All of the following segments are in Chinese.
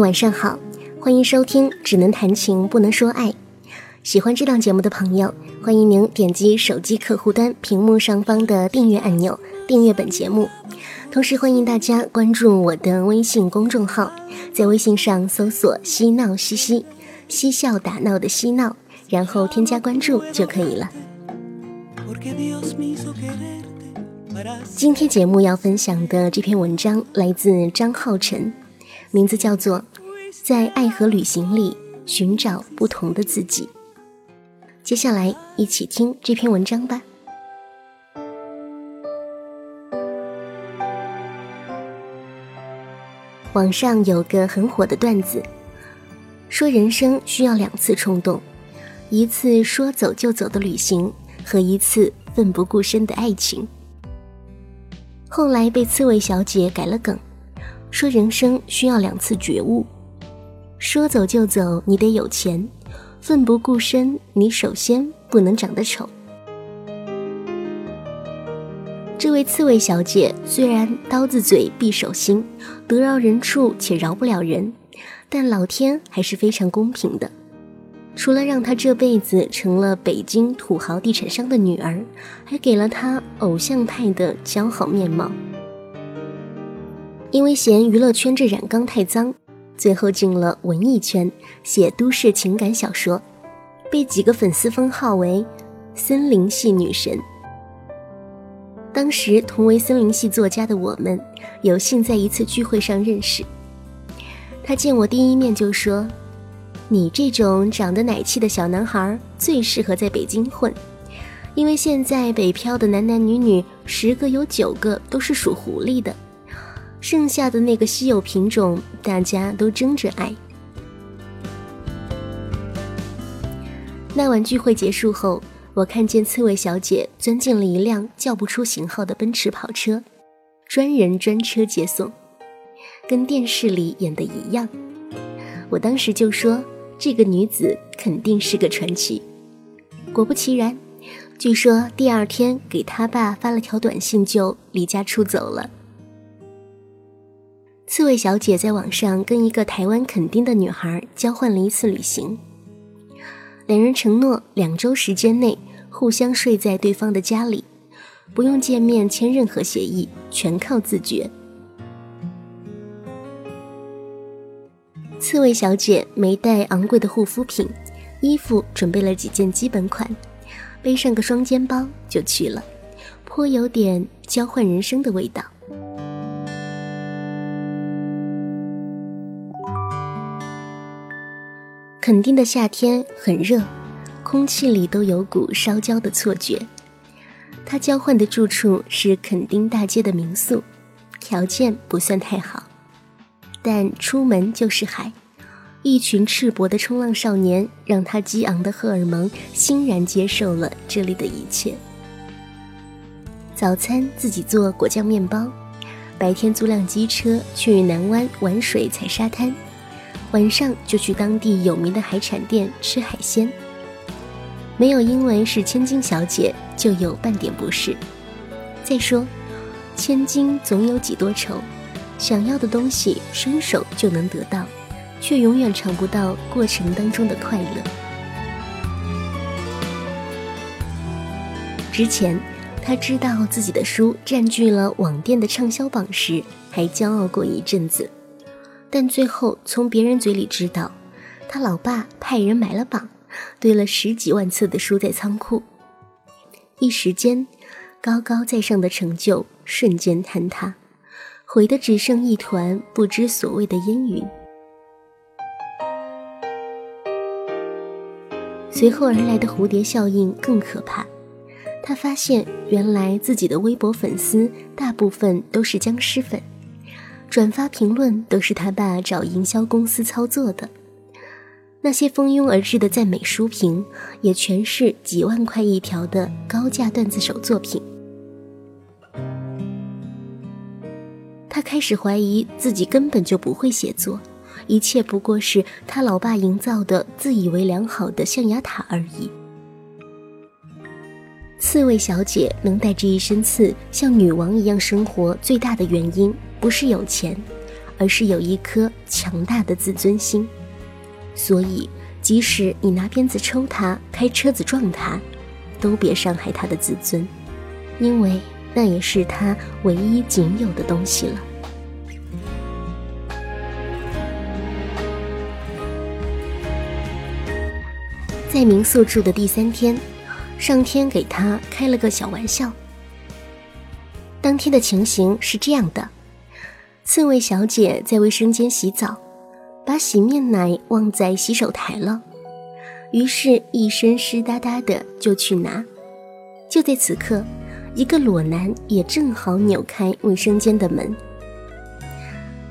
晚上好，欢迎收听《只能谈情不能说爱》。喜欢这档节目的朋友，欢迎您点击手机客户端屏幕上方的订阅按钮，订阅本节目。同时，欢迎大家关注我的微信公众号，在微信上搜索“嬉闹嘻嘻”，嬉笑打闹的嬉闹，然后添加关注就可以了。今天节目要分享的这篇文章来自张浩辰。名字叫做《在爱和旅行里寻找不同的自己》。接下来一起听这篇文章吧。网上有个很火的段子，说人生需要两次冲动：一次说走就走的旅行，和一次奋不顾身的爱情。后来被刺猬小姐改了梗。说人生需要两次觉悟，说走就走，你得有钱；奋不顾身，你首先不能长得丑。这位刺猬小姐虽然刀子嘴匕首心，得饶人处且饶不了人，但老天还是非常公平的，除了让她这辈子成了北京土豪地产商的女儿，还给了她偶像派的姣好面貌。因为嫌娱乐圈这染缸太脏，最后进了文艺圈写都市情感小说，被几个粉丝封号为“森林系女神”。当时同为森林系作家的我们，有幸在一次聚会上认识。他见我第一面就说：“你这种长得奶气的小男孩最适合在北京混，因为现在北漂的男男女女十个有九个都是属狐狸的。”剩下的那个稀有品种，大家都争着爱。那晚聚会结束后，我看见刺猬小姐钻进了一辆叫不出型号的奔驰跑车，专人专车接送，跟电视里演的一样。我当时就说，这个女子肯定是个传奇。果不其然，据说第二天给他爸发了条短信，就离家出走了。刺猬小姐在网上跟一个台湾垦丁的女孩交换了一次旅行，两人承诺两周时间内互相睡在对方的家里，不用见面签任何协议，全靠自觉。刺猬小姐没带昂贵的护肤品，衣服准备了几件基本款，背上个双肩包就去了，颇有点交换人生的味道。垦丁的夏天很热，空气里都有股烧焦的错觉。他交换的住处是垦丁大街的民宿，条件不算太好，但出门就是海，一群赤膊的冲浪少年让他激昂的荷尔蒙欣然接受了这里的一切。早餐自己做果酱面包，白天租辆机车去南湾玩水踩沙滩。晚上就去当地有名的海产店吃海鲜，没有因为是千金小姐就有半点不适。再说，千金总有几多愁，想要的东西伸手就能得到，却永远尝不到过程当中的快乐。之前，他知道自己的书占据了网店的畅销榜时，还骄傲过一阵子。但最后从别人嘴里知道，他老爸派人买了榜，堆了十几万册的书在仓库。一时间，高高在上的成就瞬间坍塌，毁的只剩一团不知所谓的烟云。随后而来的蝴蝶效应更可怕，他发现原来自己的微博粉丝大部分都是僵尸粉。转发评论都是他爸找营销公司操作的，那些蜂拥而至的赞美书评，也全是几万块一条的高价段子手作品。他开始怀疑自己根本就不会写作，一切不过是他老爸营造的自以为良好的象牙塔而已。刺猬小姐能带着一身刺像女王一样生活，最大的原因。不是有钱，而是有一颗强大的自尊心。所以，即使你拿鞭子抽他，开车子撞他，都别伤害他的自尊，因为那也是他唯一仅有的东西了。在民宿住的第三天，上天给他开了个小玩笑。当天的情形是这样的：刺猬小姐在卫生间洗澡。把洗面奶忘在洗手台了，于是，一身湿哒哒的就去拿。就在此刻，一个裸男也正好扭开卫生间的门。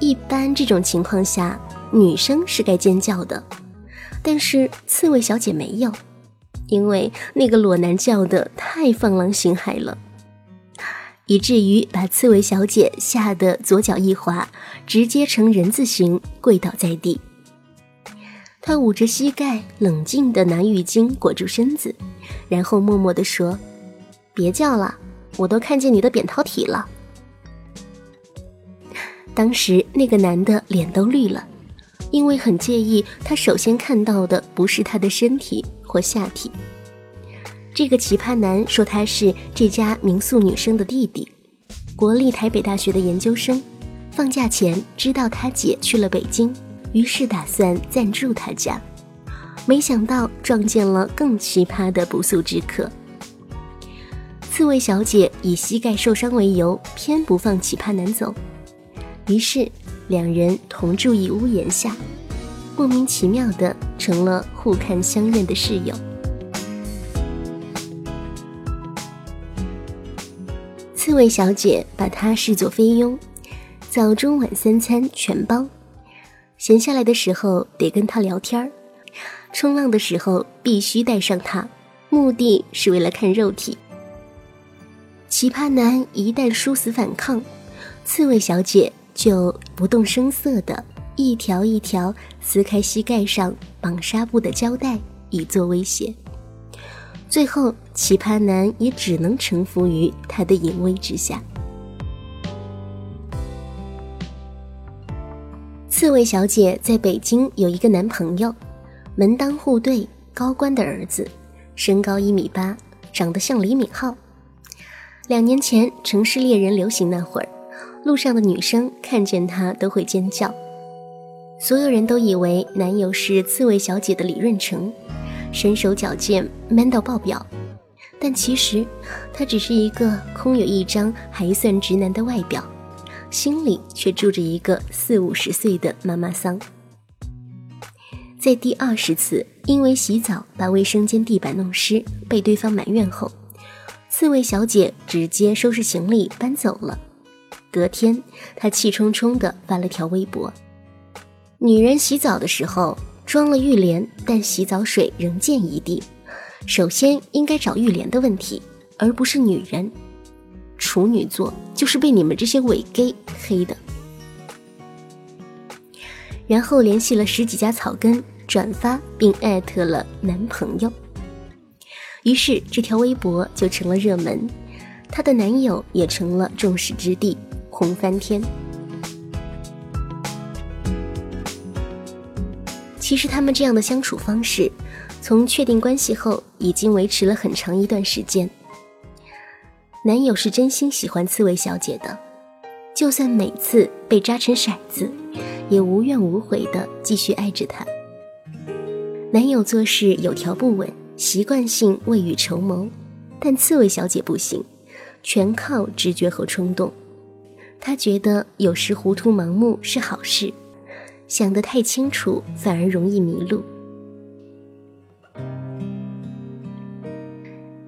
一般这种情况下，女生是该尖叫的，但是刺猬小姐没有，因为那个裸男叫的太放浪形骸了。以至于把刺猬小姐吓得左脚一滑，直接成人字形跪倒在地。她捂着膝盖，冷静地拿浴巾裹住身子，然后默默地说：“别叫了，我都看见你的扁桃体了。”当时那个男的脸都绿了，因为很介意他首先看到的不是他的身体或下体。这个奇葩男说他是这家民宿女生的弟弟，国立台北大学的研究生。放假前知道他姐去了北京，于是打算暂住他家。没想到撞见了更奇葩的不速之客。刺猬小姐以膝盖受伤为由，偏不放奇葩男走，于是两人同住一屋檐下，莫名其妙的成了互看相厌的室友。刺猬小姐把他视作菲佣，早中晚三餐全包。闲下来的时候得跟他聊天儿，冲浪的时候必须带上他，目的是为了看肉体。奇葩男一旦殊死反抗，刺猬小姐就不动声色的一条一条撕开膝盖上绑纱布的胶带，以作威胁。最后，奇葩男也只能臣服于他的淫威之下。刺猬小姐在北京有一个男朋友，门当户对，高官的儿子，身高一米八，长得像李敏镐。两年前城市猎人流行那会儿，路上的女生看见他都会尖叫，所有人都以为男友是刺猬小姐的李润成。身手矫健，man 到爆表，但其实他只是一个空有一张还算直男的外表，心里却住着一个四五十岁的妈妈桑。在第二十次因为洗澡把卫生间地板弄湿被对方埋怨后，刺猬小姐直接收拾行李搬走了。隔天，他气冲冲地发了条微博：“女人洗澡的时候。”装了浴帘，但洗澡水仍溅一地。首先应该找浴帘的问题，而不是女人。处女座就是被你们这些伪 gay 黑的。然后联系了十几家草根，转发并艾特了男朋友。于是这条微博就成了热门，她的男友也成了众矢之的，红翻天。其实他们这样的相处方式，从确定关系后已经维持了很长一段时间。男友是真心喜欢刺猬小姐的，就算每次被扎成骰子，也无怨无悔的继续爱着她。男友做事有条不紊，习惯性未雨绸缪，但刺猬小姐不行，全靠直觉和冲动。他觉得有时糊涂盲目是好事。想得太清楚，反而容易迷路。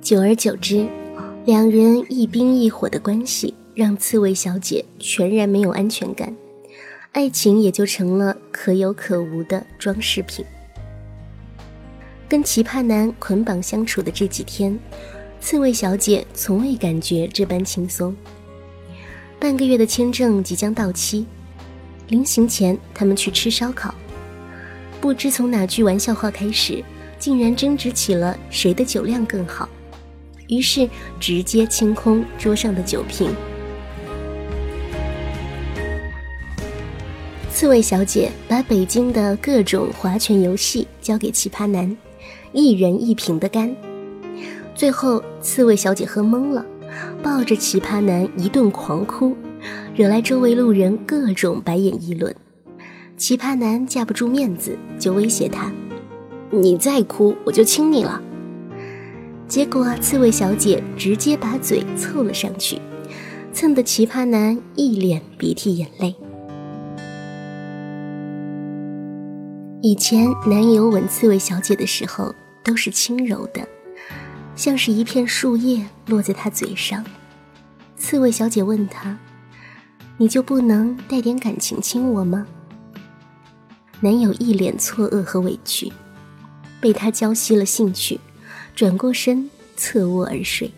久而久之，两人一冰一火的关系让刺猬小姐全然没有安全感，爱情也就成了可有可无的装饰品。跟奇葩男捆绑相处的这几天，刺猬小姐从未感觉这般轻松。半个月的签证即将到期。临行前，他们去吃烧烤，不知从哪句玩笑话开始，竟然争执起了谁的酒量更好，于是直接清空桌上的酒瓶。刺猬小姐把北京的各种划拳游戏交给奇葩男，一人一瓶的干。最后，刺猬小姐喝懵了，抱着奇葩男一顿狂哭，惹来周围路人各种白眼议论。奇葩男架不住面子，就威胁她：“你再哭，我就亲你了。”结果，刺猬小姐直接把嘴凑了上去，蹭得奇葩男一脸鼻涕眼泪。以前男友吻刺猬小姐的时候，都是轻柔的。像是一片树叶落在他嘴上，刺猬小姐问他：“你就不能带点感情亲我吗？”男友一脸错愕和委屈，被他浇熄了兴趣，转过身侧卧而睡。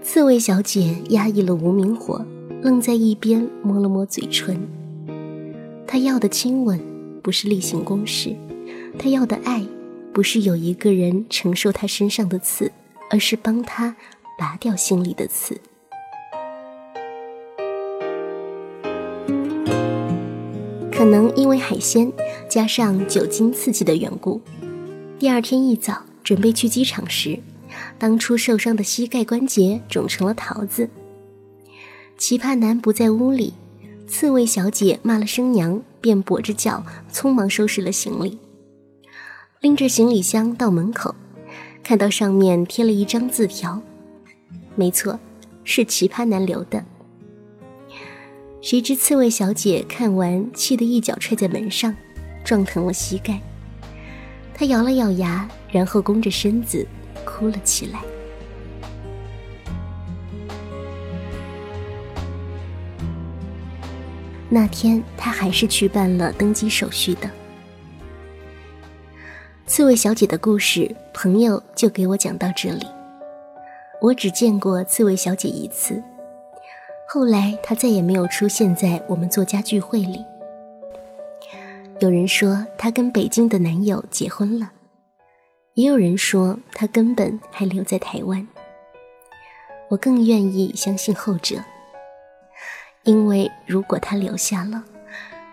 刺猬小姐压抑了无名火，愣在一边摸了摸嘴唇。她要的亲吻不是例行公事，她要的爱。不是有一个人承受他身上的刺，而是帮他拔掉心里的刺。可能因为海鲜加上酒精刺激的缘故，第二天一早准备去机场时，当初受伤的膝盖关节肿成了桃子。奇葩男不在屋里，刺猬小姐骂了声娘，便跛着脚匆忙收拾了行李。拎着行李箱到门口，看到上面贴了一张字条，没错，是奇葩男留的。谁知刺猬小姐看完，气得一脚踹在门上，撞疼了膝盖。她咬了咬牙，然后弓着身子哭了起来。那天，她还是去办了登机手续的。刺猬小姐的故事，朋友就给我讲到这里。我只见过刺猬小姐一次，后来她再也没有出现在我们作家聚会里。有人说她跟北京的男友结婚了，也有人说她根本还留在台湾。我更愿意相信后者，因为如果她留下了，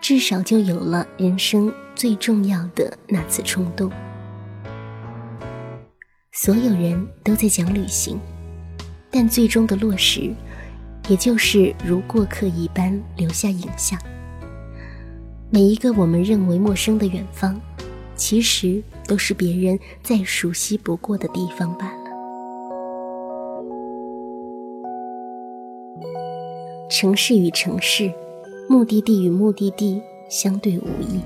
至少就有了人生最重要的那次冲动。所有人都在讲旅行，但最终的落实，也就是如过客一般留下影像。每一个我们认为陌生的远方，其实都是别人再熟悉不过的地方罢了。城市与城市，目的地与目的地相对无异。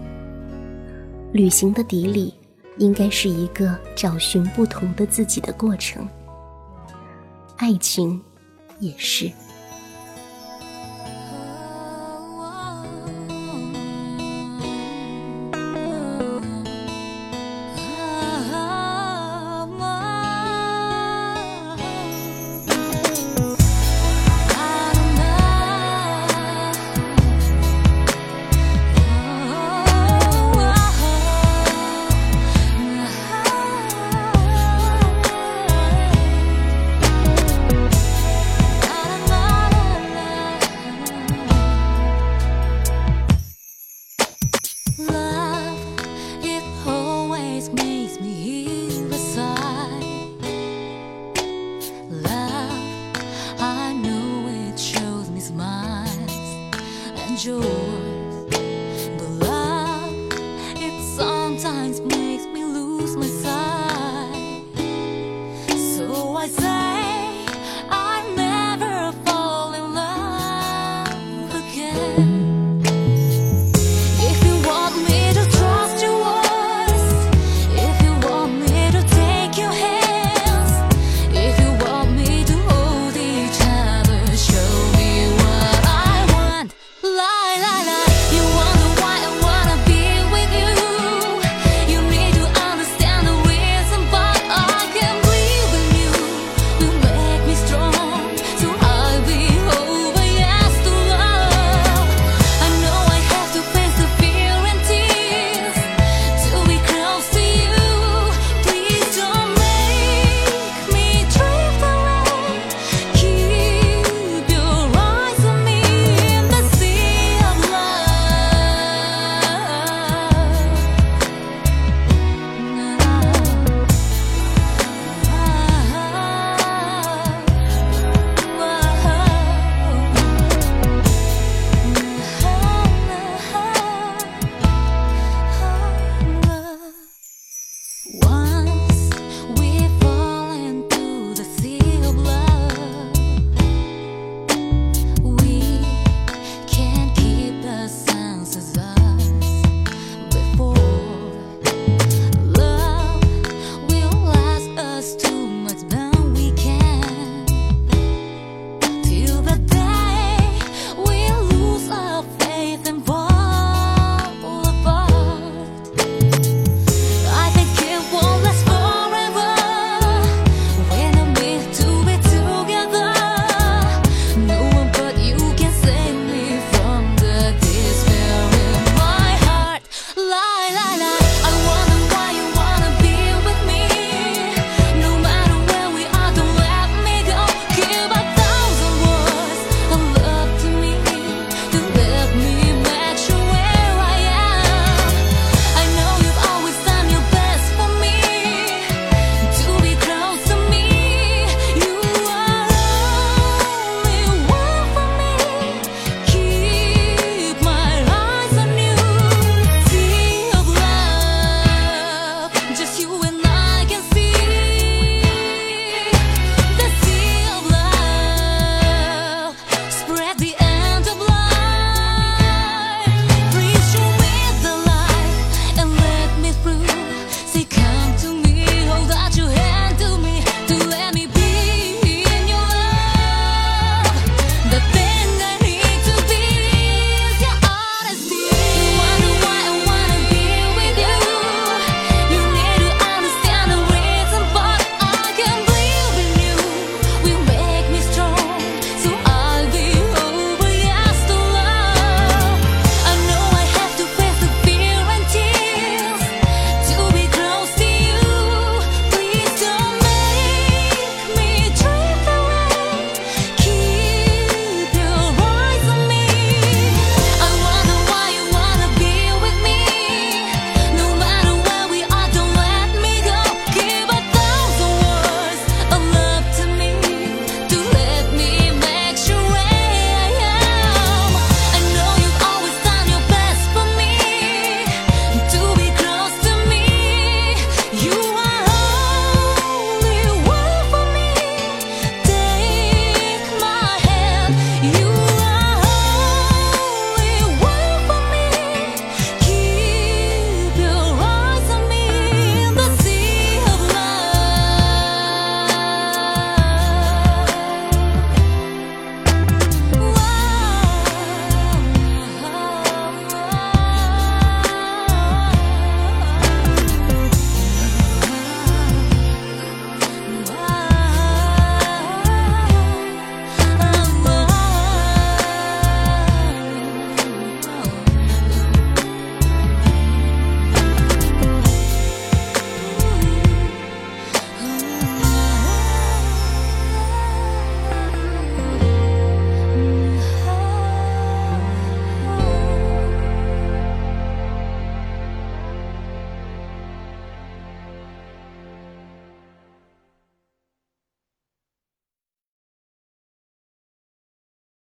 旅行的底里。应该是一个找寻不同的自己的过程，爱情也是。